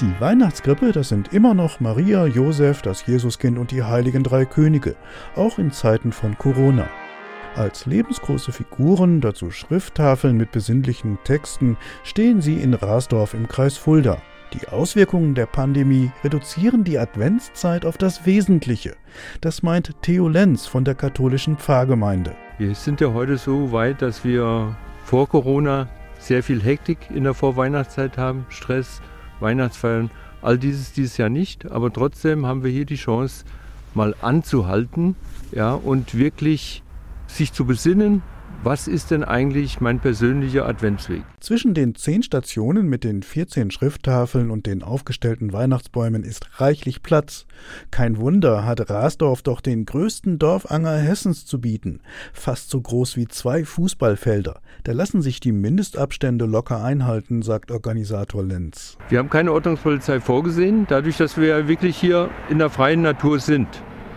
Die Weihnachtskrippe, das sind immer noch Maria, Josef, das Jesuskind und die heiligen drei Könige, auch in Zeiten von Corona. Als lebensgroße Figuren, dazu Schrifttafeln mit besinnlichen Texten, stehen sie in Rasdorf im Kreis Fulda. Die Auswirkungen der Pandemie reduzieren die Adventszeit auf das Wesentliche. Das meint Theo Lenz von der katholischen Pfarrgemeinde. Wir sind ja heute so weit, dass wir vor Corona sehr viel Hektik in der Vorweihnachtszeit haben, Stress, Weihnachtsfeiern. All dieses dieses Jahr nicht, aber trotzdem haben wir hier die Chance, mal anzuhalten ja, und wirklich sich zu besinnen, was ist denn eigentlich mein persönlicher Adventsweg? Zwischen den zehn Stationen mit den 14 Schrifttafeln und den aufgestellten Weihnachtsbäumen ist reichlich Platz. Kein Wunder hat Rasdorf doch den größten Dorfanger Hessens zu bieten. Fast so groß wie zwei Fußballfelder. Da lassen sich die Mindestabstände locker einhalten, sagt Organisator Lenz. Wir haben keine Ordnungspolizei vorgesehen, dadurch, dass wir wirklich hier in der freien Natur sind.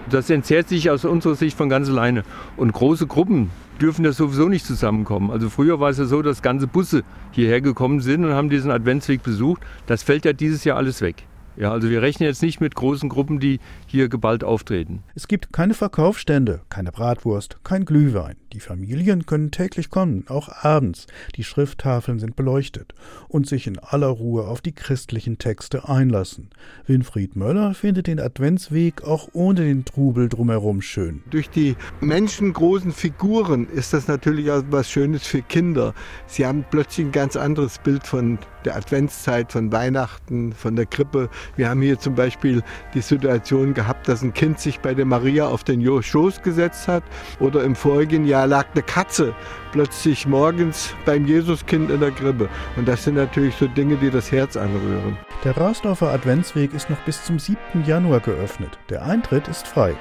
Das entzerrt sich aus unserer Sicht von ganz alleine. Und große Gruppen dürfen ja sowieso nicht zusammenkommen. Also früher war es ja so, dass ganze Busse hierher gekommen sind und haben diesen Adventsweg besucht. Das fällt ja dieses Jahr alles weg. Ja, also wir rechnen jetzt nicht mit großen Gruppen, die hier geballt auftreten. Es gibt keine Verkaufsstände, keine Bratwurst, kein Glühwein. Die Familien können täglich kommen, auch abends. Die Schrifttafeln sind beleuchtet und sich in aller Ruhe auf die christlichen Texte einlassen. Winfried Möller findet den Adventsweg auch ohne den Trubel drumherum schön. Durch die menschengroßen Figuren ist das natürlich auch was Schönes für Kinder. Sie haben plötzlich ein ganz anderes Bild von der Adventszeit, von Weihnachten, von der Krippe. Wir haben hier zum Beispiel die Situation gehabt, dass ein Kind sich bei der Maria auf den Schoß gesetzt hat oder im vorigen Jahr lag eine Katze plötzlich morgens beim Jesuskind in der Krippe. Und das sind natürlich so Dinge, die das Herz anrühren. Der Rasdorfer Adventsweg ist noch bis zum 7. Januar geöffnet. Der Eintritt ist frei.